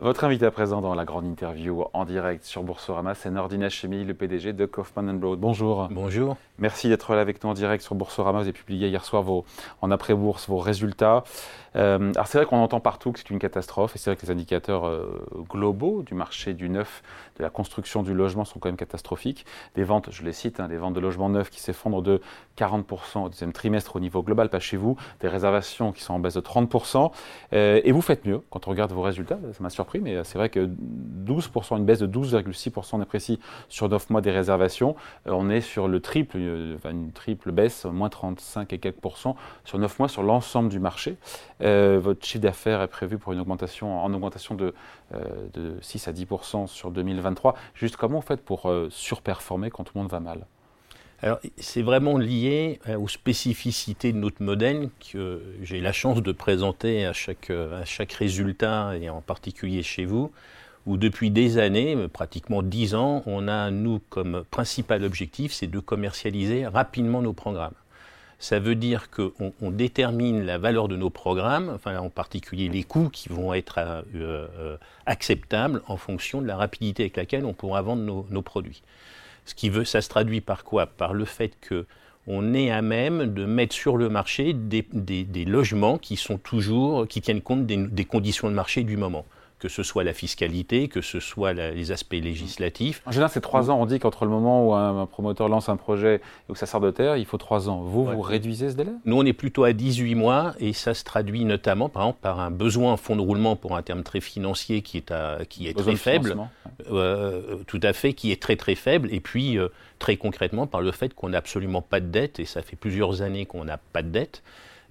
Votre invité à présent dans la grande interview en direct sur Boursorama, c'est Nordina Chemi, le PDG de Kaufman Broad. Bonjour. Bonjour. Merci d'être là avec nous en direct sur Boursorama. Vous avez publié hier soir vos, en après-bourse vos résultats. Euh, alors c'est vrai qu'on entend partout que c'est une catastrophe et c'est vrai que les indicateurs euh, globaux du marché du neuf, de la construction du logement sont quand même catastrophiques. Des ventes, je les cite, hein, des ventes de logements neufs qui s'effondrent de 40% au deuxième trimestre au niveau global, pas chez vous, des réservations qui sont en baisse de 30%. Euh, et vous faites mieux quand on regarde vos résultats, ça m'a surpris, mais c'est vrai que 12%, une baisse de 12,6% on est précis sur 9 mois des réservations. on est sur le triple, une triple baisse, moins 35 et quelques pourcents sur 9 mois sur l'ensemble du marché. Euh, votre chiffre d'affaires est prévu pour une augmentation, en augmentation de, euh, de 6 à 10% sur 2023. Juste comment vous faites pour euh, surperformer quand tout le monde va mal? Alors, c'est vraiment lié aux spécificités de notre modèle que j'ai la chance de présenter à chaque, à chaque résultat et en particulier chez vous, où depuis des années, pratiquement 10 ans, on a, nous, comme principal objectif, c'est de commercialiser rapidement nos programmes. Ça veut dire qu'on on détermine la valeur de nos programmes, enfin en particulier les coûts qui vont être euh, euh, acceptables en fonction de la rapidité avec laquelle on pourra vendre nos, produits. Ce qui veut, ça se traduit par quoi? Par le fait que on est à même de mettre sur le marché des, logements qui sont toujours, qui tiennent compte des conditions de marché du moment que ce soit la fiscalité, que ce soit les aspects législatifs. En général, c'est trois ans. On dit qu'entre le moment où un, promoteur lance un projet et où ça sort de terre, il faut trois ans. Vous, vous réduisez ce délai? Nous, on est plutôt à 18 mois et ça se traduit notamment, par exemple, par un besoin en fonds de roulement pour un terme très financier qui est, à, qui est très faible. Euh, tout à fait, qui est très très faible. Et puis, euh, très concrètement, par le fait qu'on n'a absolument pas de dette, et ça fait plusieurs années qu'on n'a pas de dette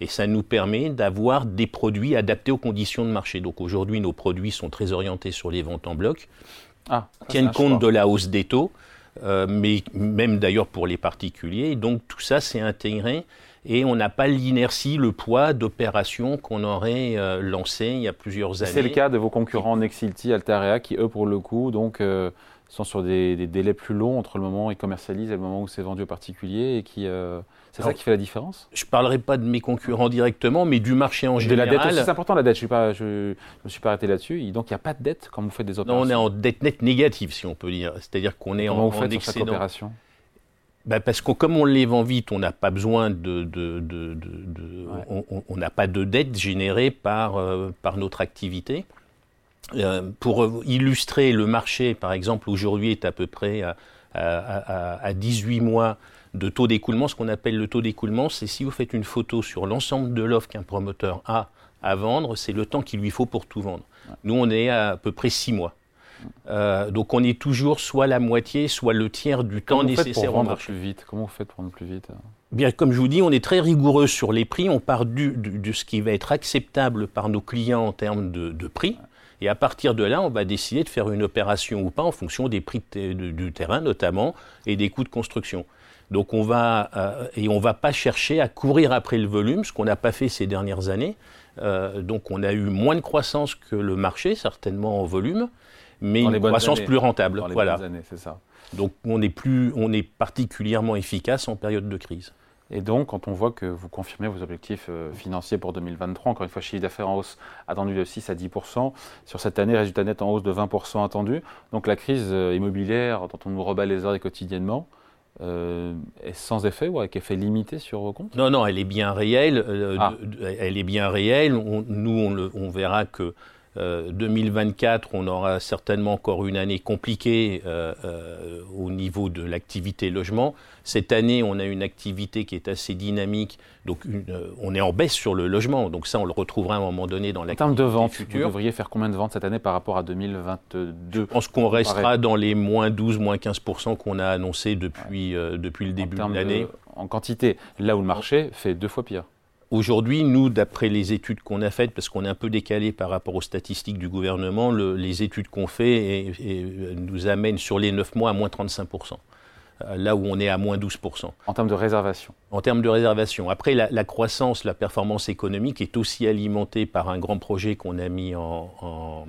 et ça nous permet d'avoir des produits adaptés aux conditions de marché. Donc aujourd'hui, nos produits sont très orientés sur les ventes en bloc, ah, tiennent compte de la hausse des taux, euh, mais même d'ailleurs pour les particuliers. Donc tout ça, c'est intégré et on n'a pas l'inertie, le poids d'opérations qu'on aurait euh, lancées il y a plusieurs années. C'est le cas de vos concurrents Nexilty, Altarea, qui eux, pour le coup, donc, euh, sont sur des, délais plus longs entre le moment où ils commercialisent et le moment où c'est vendu aux particuliers et qui c'est ça qui fait la différence? Je ne parlerai pas de mes concurrents directement, mais du marché en général. De la dette c'est important la dette, je ne me suis pas arrêté là-dessus. Donc il n'y a pas de dette quand vous faites des opérations Non, on est en dette nette négative, si on peut dire. C'est-à-dire qu'on est Comment en, vous faites en cette opération? Bah, parce que comme on les vend vite, on n'a pas besoin de, de, de, on n'a pas de dette générée par, euh, par notre activité. Euh, pour illustrer le marché, par exemple, aujourd'hui est à peu près à, à, à 18 mois de taux d'écoulement. Ce qu'on appelle le taux d'écoulement, c'est si vous faites une photo sur l'ensemble de l'offre qu'un promoteur a à vendre, c'est le temps qu'il lui faut pour tout vendre. Nous, on est à, à peu près six mois. Euh, donc on est toujours soit la moitié, soit le tiers du temps nécessaire pour vendre plus vite? Comment vous faites pour vendre plus vite Bien, comme je vous dis, on est très rigoureux sur les prix. On part du, de ce qui va être acceptable par nos clients en termes de, prix. Et à partir de là, on va décider de faire une opération ou pas en fonction des prix du terrain notamment et des coûts de construction. Donc on va euh, et on va pas chercher à courir après le volume, ce qu'on n'a pas fait ces dernières années. Euh, donc on a eu moins de croissance que le marché, certainement en volume, mais une croissance plus rentable. voilà. c'est ça. Donc on est plus, on est particulièrement efficace en période de crise. Et donc, quand on voit que vous confirmez vos objectifs euh, financiers pour 2023, encore une fois, chiffre d'affaires en hausse attendu de 6 à 10 sur cette année, résultat net en hausse de 20% attendu. Donc la crise immobilière dont on nous rebat les oreilles quotidiennement, euh, est sans effet ou avec effet limité sur vos comptes? Non, non, elle est bien réelle. Euh, ah. elle est bien réelle. nous, on, verra que 2024, euh, on aura certainement encore une année compliquée euh, euh, au niveau de l'activité logement. Cette année, on a une activité qui est assez dynamique, donc on est en baisse sur le logement, donc ça on le retrouvera à un moment donné dans l'activité En termes de vente, future. vous devriez faire combien de ventes cette année par rapport à 2022 Je pense qu'on restera dans les moins 12, moins 15% qu'on a annoncé depuis, depuis le début de l'année. En quantité, là où le marché fait deux fois pire. Aujourd'hui, nous, d'après les études qu'on a faites, parce qu'on est un peu décalé par rapport aux statistiques du gouvernement, les études qu'on fait et, nous amènent sur les 9 mois à moins 35%. là où on est à moins 12%. En termes de réservation En termes de réservation. Après, la, croissance, la performance économique est aussi alimentée par un grand projet qu'on a mis en,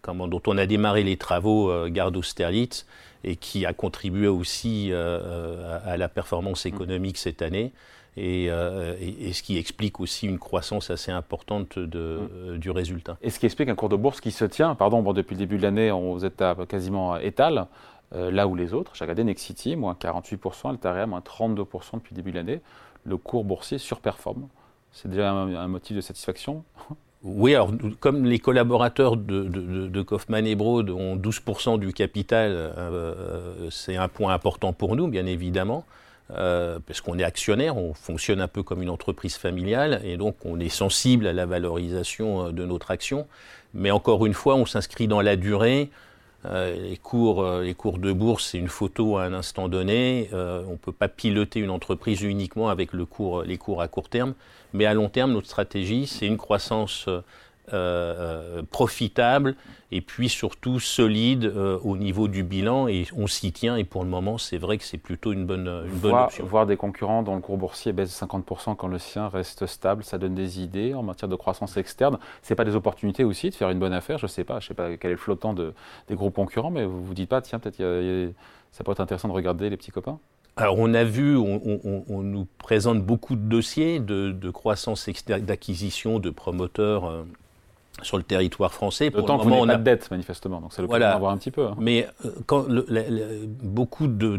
comment, dont on a démarré les travaux, Garde Austerlitz, et qui a contribué aussi à, la performance économique cette année. Euh, et, ce qui explique aussi une croissance assez importante de, euh, du résultat. Et ce qui explique un cours de bourse qui se tient, pardon, bon, depuis le début de l'année, vous êtes à quasiment étal, euh, là où les autres, j'ai regardé Nexity, moins 48%, Altaria, moins 32% depuis le début de l'année, le cours boursier surperforme. C'est déjà un, motif de satisfaction? Oui, alors comme les collaborateurs de, de, de Kaufmann et Broad ont 12% du capital, c'est un point important pour nous, bien évidemment. Euh, parce qu'on est actionnaire, on fonctionne un peu comme une entreprise familiale, et donc on est sensible à la valorisation euh, de notre action. Mais encore une fois, on s'inscrit dans la durée. Euh, les, cours, les cours de bourse, c'est une photo à un instant donné. on ne peut pas piloter une entreprise uniquement avec les cours à court terme. Mais à long terme, notre stratégie, c'est une croissance euh, profitable et puis surtout solide euh, au niveau du bilan et on s'y tient et pour le moment c'est vrai que c'est plutôt une bonne, une bonne option. Voir des concurrents dont le cours boursier baisse de 50% quand le sien reste stable, ça donne des idées en matière de croissance externe. C'est pas des opportunités aussi de faire une bonne affaire Je sais pas, je sais pas quel est le flottant de, des groupes concurrents, mais vous vous dites pas tiens peut-être ça pourrait être intéressant de regarder les petits copains alors on a vu, on, nous présente beaucoup de dossiers de, de croissance d'acquisition de promoteurs euh, sur le territoire français. Pour D'autant qu'on n'a pas de dette, manifestement, donc c'est le voilà. d'en un petit peu. Hein. Mais euh, quand beaucoup de,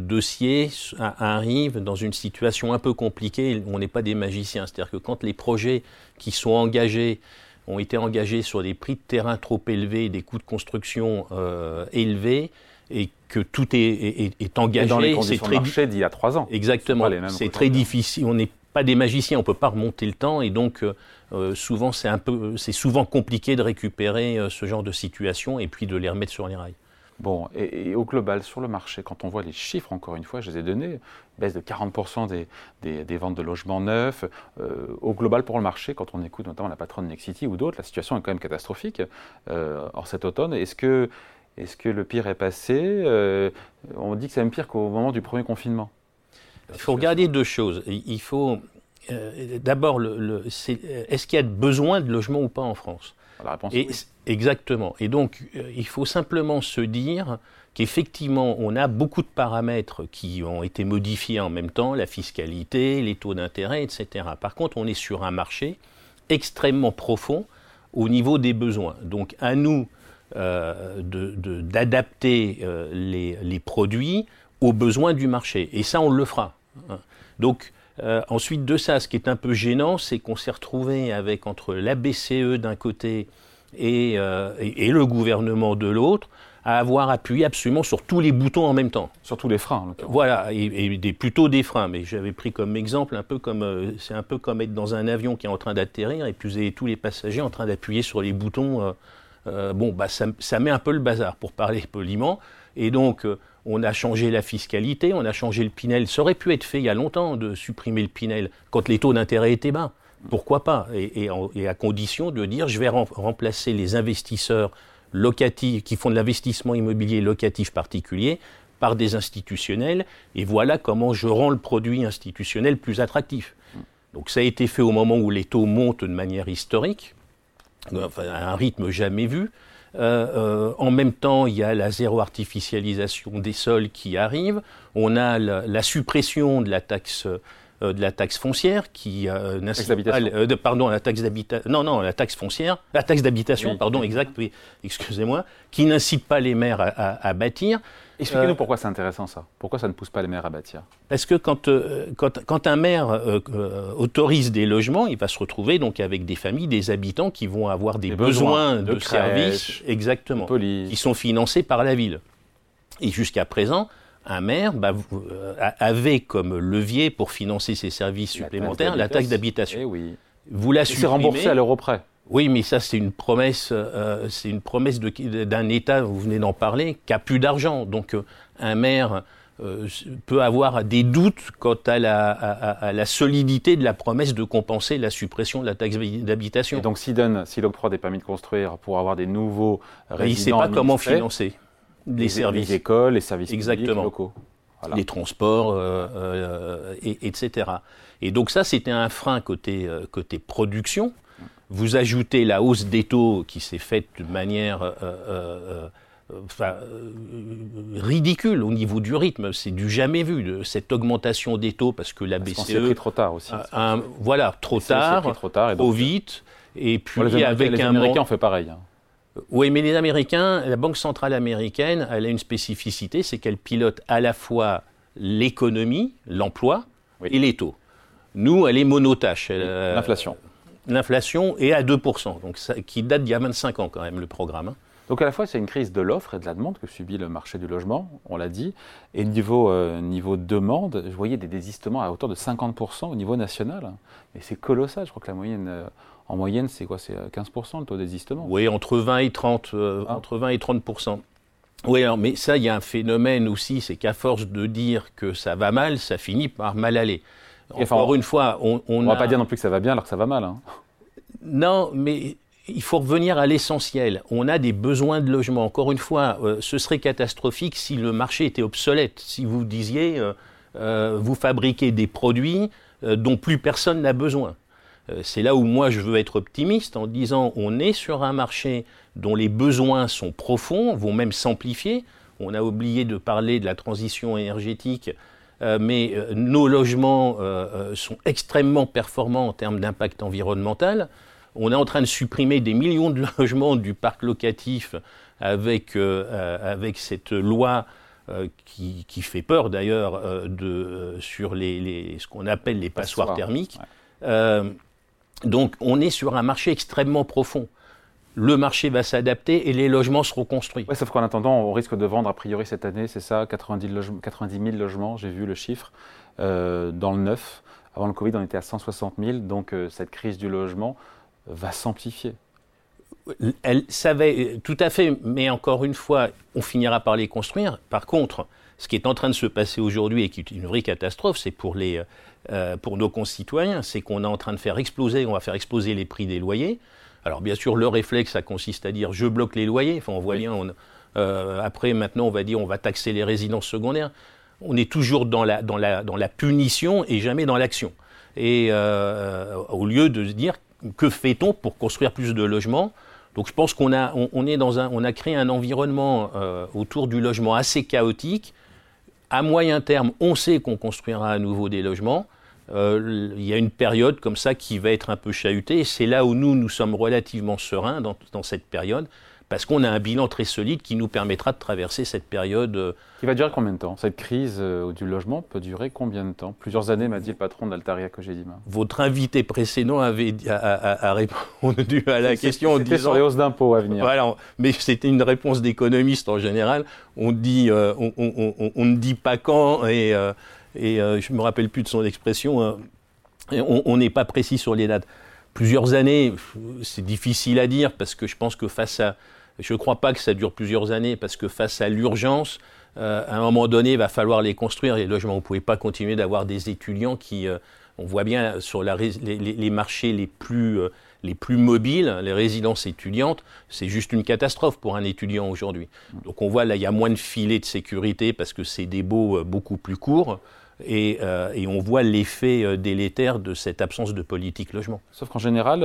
dossiers arrivent dans une situation un peu compliquée, on n'est pas des magiciens. C'est-à-dire que quand les projets qui sont engagés ont été engagés sur des prix de terrain trop élevés, des coûts de construction euh, élevés, et que tout est, est, engagé, c'est très marché d'il y a trois ans. Exactement. C'est très difficile. On n'est pas des magiciens, on peut pas remonter le temps, et donc euh, euh, souvent c'est un peu, c'est souvent compliqué de récupérer euh, ce genre de situation et puis de les remettre sur les rails. Bon, et, au global, sur le marché, quand on voit les chiffres, encore une fois, je les ai donnés, baisse de 40% des, des, ventes de logements neufs. Au global, pour le marché, quand on écoute notamment la patronne Nexity ou d'autres, la situation est quand même catastrophique. Or, cet automne, est-ce que, est que le pire est passé? On dit que c'est même pire qu'au moment du premier confinement. Il faut regarder deux choses. Il faut euh, d'abord, le, est-ce qu'il y a besoin de logements ou pas en France? La réponse est oui. Exactement. Et donc, euh, il faut simplement se dire qu'effectivement, on a beaucoup de paramètres qui ont été modifiés en même temps, la fiscalité, les taux d'intérêt, etc. Par contre, on est sur un marché extrêmement profond au niveau des besoins. Donc, à nous euh, d'adapter les, les, produits aux besoins du marché. Et ça, on le fera. Hein. Donc, euh, ensuite de ça, ce qui est un peu gênant, c'est qu'on s'est retrouvé avec entre la BCE d'un côté euh, et, le gouvernement de l'autre à avoir appuyé absolument sur tous les boutons en même temps. Sur tous les freins. voilà, et, des, plutôt des freins. Mais j'avais pris comme exemple un peu comme euh, c'est un peu comme être dans un avion qui est en train d'atterrir et puis vous avez tous les passagers en train d'appuyer sur les boutons. bon, bah ça, ça, met un peu le bazar pour parler poliment. Et donc on a changé la fiscalité, on a changé le Pinel. Ça aurait pu être fait il y a longtemps de supprimer le Pinel quand les taux d'intérêt étaient bas. Pourquoi pas et, à condition de dire je vais remplacer les investisseurs locatifs qui font de l'investissement immobilier locatif particulier par des institutionnels et voilà comment je rends le produit institutionnel plus attractif. Donc ça a été fait au moment où les taux montent de manière historique, à un rythme jamais vu. Euh, euh, en même temps, il y a la zéro artificialisation des sols qui arrive. On a la, suppression de la taxe euh, de la taxe foncière qui euh, de, pardon la taxe d'habitation non non la taxe foncière la taxe d'habitation pardon exact oui excusez-moi qui n'incite pas les maires à bâtir. Expliquez-nous euh, pourquoi c'est intéressant ça. Pourquoi ça ne pousse pas les maires à bâtir? Parce que quand, euh, quand, quand, un maire autorise des logements, il va se retrouver donc avec des familles, des habitants qui vont avoir des, besoins, de, services, exactement, qui sont financés par la ville. Et jusqu'à présent, un maire bah, avait comme levier pour financer ses services supplémentaires la taxe d'habitation. Eh oui. Vous la supprimez. C'est remboursé à l'euro près. Oui, mais ça, c'est une promesse, euh, c'est une promesse d'un État, vous venez d'en parler, qui a plus d'argent. Donc, euh, un maire euh, peut avoir des doutes quant à la, à, la, solidité de la promesse de compenser la suppression de la taxe d'habitation. Et donc, s'il donne, s'il octroie des permis de construire pour avoir des nouveaux résidents, il ne sait pas comment financer les, services, les écoles, les services Exactement. locaux. les transports, et, etc. Et donc ça, c'était un frein côté, côté production. Vous ajoutez la hausse des taux qui s'est faite de manière enfin, ridicule au niveau du rythme. C'est du jamais vu, de, cette augmentation des taux, parce que la BCE. pris trop tard aussi. voilà, trop tard, trop tard, et trop vite. Et puis les avec les Américains ont fait pareil. Hein. Oui, mais les Américains, la Banque centrale américaine, elle a une spécificité, c'est qu'elle pilote à la fois l'économie, l'emploi et les taux. Nous, elle est monotache. L'inflation. L'inflation est à 2%, donc ça, qui date d'il y a 25 ans quand même, le programme. Hein. Donc à la fois, c'est une crise de l'offre et de la demande que subit le marché du logement, on l'a dit. Et niveau, euh, niveau demande, je voyais des désistements à hauteur de 50% au niveau national. Et c'est colossal. Je crois que la moyenne, euh, en moyenne, c'est quoi? C'est 15% euh, le taux de désistement? Oui, entre 20 et 30, ah. entre 20 et 30%. Oui, alors, mais ça, il y a un phénomène aussi, c'est qu'à force de dire que ça va mal, ça finit par mal aller. Encore une fois, on ne va pas dire non plus que ça va bien alors que ça va mal. Hein. Non, mais il faut revenir à l'essentiel. On a des besoins de logement. Encore une fois, euh, ce serait catastrophique si le marché était obsolète. Si vous disiez, euh, euh, vous fabriquez des produits dont plus personne n'a besoin. C'est là où moi je veux être optimiste en disant on est sur un marché dont les besoins sont profonds, vont même s'amplifier. On a oublié de parler de la transition énergétique, mais nos logements sont extrêmement performants en termes d'impact environnemental on est en train de supprimer des millions de logements du parc locatif avec, euh, euh, avec cette loi euh, qui, fait peur d'ailleurs sur les, ce qu'on appelle les passoires, thermiques. donc on est sur un marché extrêmement profond. Le marché va s'adapter et les logements seront construits. sauf qu'en attendant, on risque de vendre a priori cette année, c'est ça, 90, 90 000 logements, j'ai vu le chiffre, dans le neuf. Avant le Covid, on était à 160 000, donc cette crise du logement, va s'amplifier. Elle savait tout à fait, mais encore une fois, on finira par les construire. Par contre, ce qui est en train de se passer aujourd'hui et qui est une vraie catastrophe, c'est pour, les, euh, pour nos concitoyens, c'est qu'on est en train de faire exploser, on va faire exploser les prix des loyers. Alors bien sûr, le réflexe, ça consiste à dire je bloque les loyers. Enfin, on voit bien, euh, après, maintenant, on va dire on va taxer les résidences secondaires. On est toujours dans la, dans la, dans la punition et jamais dans l'action. Et euh, au lieu de se dire que fait-on pour construire plus de logements? Donc je pense qu'on a, on, est dans un, on a créé un environnement euh, autour du logement assez chaotique. À moyen terme, on sait qu'on construira à nouveau des logements. Euh, il y a une période comme ça qui va être un peu chahutée. C'est là où nous, nous sommes relativement sereins dans cette période parce qu'on a un bilan très solide qui nous permettra de traverser cette période. Euh, qui va durer combien de temps? Cette crise euh, du logement peut durer combien de temps? Plusieurs années, m'a dit le patron d'Altaria que j'ai dit. Votre invité précédent avait a, répondu à la question en disant... sur les hausses d'impôts à venir. Voilà, mais c'était une réponse d'économiste en général. On, dit, euh, on, ne dit pas quand, et, et je ne me rappelle plus de son expression, hein. on n'est pas précis sur les dates plusieurs années, c'est difficile à dire parce que je pense que face à, je ne crois pas que ça dure plusieurs années parce que face à l'urgence, euh, à un moment donné, il va falloir les construire, les logements. Vous ne pouvez pas continuer d'avoir des étudiants qui, euh, on voit bien sur les, marchés les plus, euh, les plus mobiles, les résidences étudiantes, c'est juste une catastrophe pour un étudiant aujourd'hui. Donc on voit là, il y a moins de filets de sécurité parce que c'est des baux beaucoup plus courts. Et, on voit l'effet délétère de cette absence de politique logement. Sauf qu'en général,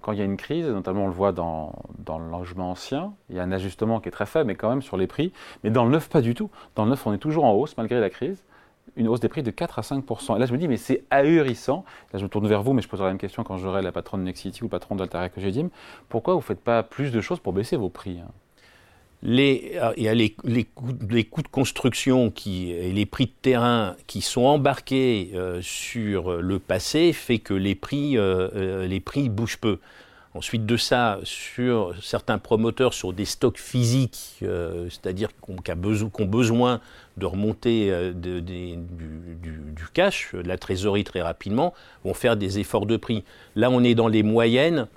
quand il y a une crise, notamment on le voit dans, dans, le logement ancien, il y a un ajustement qui est très faible, mais quand même sur les prix. Mais dans le neuf, pas du tout. Dans le neuf, on est toujours en hausse malgré la crise. Une hausse des prix de 4 à 5% Et là, je me dis, mais c'est ahurissant. Là, je me tourne vers vous, mais je poserai la même question quand j'aurai la patronne de Nexity ou le patron d'Altaria que j'ai dit. Pourquoi vous ne faites pas plus de choses pour baisser vos prix hein? Les, euh, les, les, coûts, les, coûts, de construction qui, et les prix de terrain qui sont embarqués euh, sur le passé fait que les prix, euh, les prix bougent peu. Ensuite de ça, sur certains promoteurs sur des stocks physiques, c'est-à-dire qu'on qu besoin, de remonter du, du, cash, de la trésorerie très rapidement, vont faire des efforts de prix. Là, on est dans les moyennes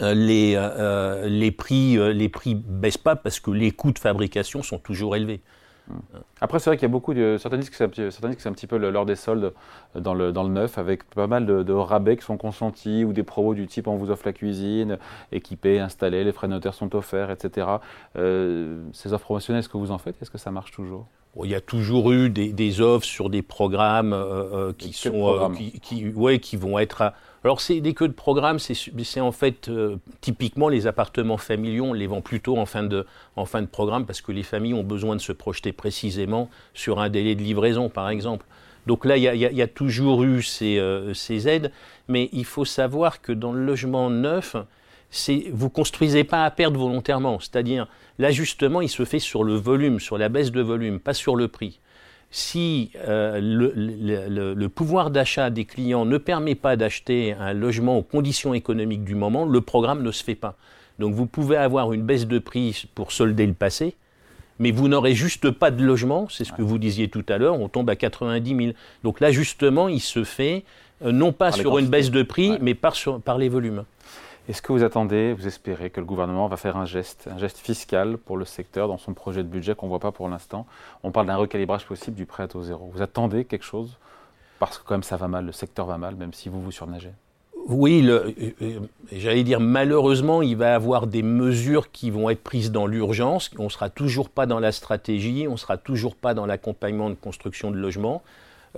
les, euh, euh, les, prix, les prix baissent pas parce que les coûts de fabrication sont toujours élevés. Hmm. Après, c'est vrai qu'il y a beaucoup de. Certains disent que c'est un petit peu l'heure des soldes dans le, dans le neuf, avec pas mal de, rabais qui sont consentis ou des promos du type on vous offre la cuisine, équipée, installée, les frais notaires sont offerts, etc. ces offres promotionnelles, est-ce que vous en faites? Est-ce que ça marche toujours? Il y a toujours eu des, offres sur des programmes euh, qui sont qui, ouais, qui vont être à, alors, c'est des queues de programme, c'est en fait euh, typiquement les appartements familiaux, on les vend plutôt en fin, de, en fin de programme parce que les familles ont besoin de se projeter précisément sur un délai de livraison, par exemple. Donc là, il y, a toujours eu euh, ces, aides, mais il faut savoir que dans le logement neuf, vous ne construisez pas à perdre volontairement. C'est-à-dire, l'ajustement, il se fait sur le volume, sur la baisse de volume, pas sur le prix si euh, le, pouvoir d'achat des clients ne permet pas d'acheter un logement aux conditions économiques du moment, le programme ne se fait pas. Donc vous pouvez avoir une baisse de prix pour solder le passé, mais vous n'aurez juste pas de logement, c'est ce que vous disiez tout à l'heure, on tombe à 90 000. Donc l'ajustement, il se fait euh, non pas sur une baisse de prix, mais par, par les volumes. Est-ce que vous attendez, vous espérez que le gouvernement va faire un geste, un geste fiscal pour le secteur dans son projet de budget qu'on ne voit pas pour l'instant? On parle d'un recalibrage possible du prêt à taux zéro. Vous attendez quelque chose? Parce que quand même ça va mal, le secteur va mal, même si vous vous surnagez. Oui, euh, euh, j'allais dire malheureusement, il va y avoir des mesures qui vont être prises dans l'urgence. On ne sera toujours pas dans la stratégie, on ne sera toujours pas dans l'accompagnement de construction de logements.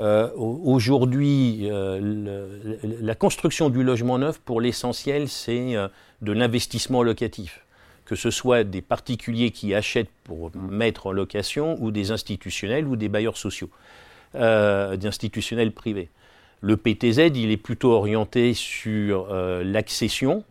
Euh, aujourd'hui, euh, la construction du logement neuf, pour l'essentiel, c'est euh, de l'investissement locatif. Que ce soit des particuliers qui achètent pour mettre en location, ou des institutionnels, ou des bailleurs sociaux, d'institutionnels privés. Le PTZ, il est plutôt orienté sur l'accession.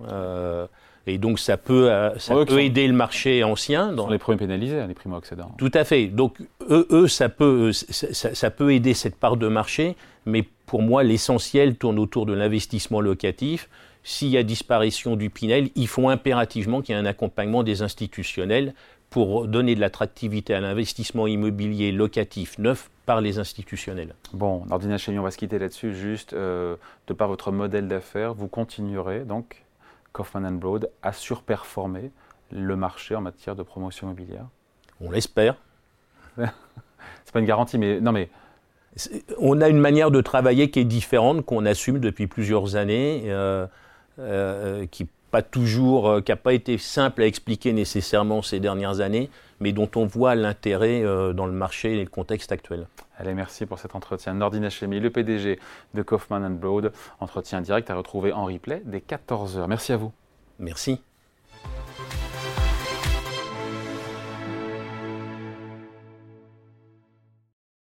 Et donc ça peut, euh, peut aider le marché ancien. Dans... les premiers pénalisés, les primo-accédants. Tout à fait. Donc eux, eux ça, peut, ça, ça, peut aider cette part de marché, mais pour moi, l'essentiel tourne autour de l'investissement locatif. S'il y a disparition du Pinel, il faut impérativement qu'il y ait un accompagnement des institutionnels pour donner de l'attractivité à l'investissement immobilier locatif neuf par les institutionnels. Bon, Nordina Chénion, on va se quitter là-dessus. Juste, euh, de par votre modèle d'affaires, vous continuerez donc Kaufman Broad a surperformé le marché en matière de promotion immobilière On l'espère. c'est pas une garantie, mais non mais. On a une manière de travailler qui est différente, qu'on assume depuis plusieurs années, euh, euh, qui pas toujours, euh, qui n'a pas été simple à expliquer nécessairement ces dernières années, mais dont on voit l'intérêt dans le marché et le contexte actuel. Allez, merci pour cet entretien. Nordine Hachemi, le PDG de Kaufman Broad, entretien direct à retrouver en replay dès 14h. Merci à vous. Merci.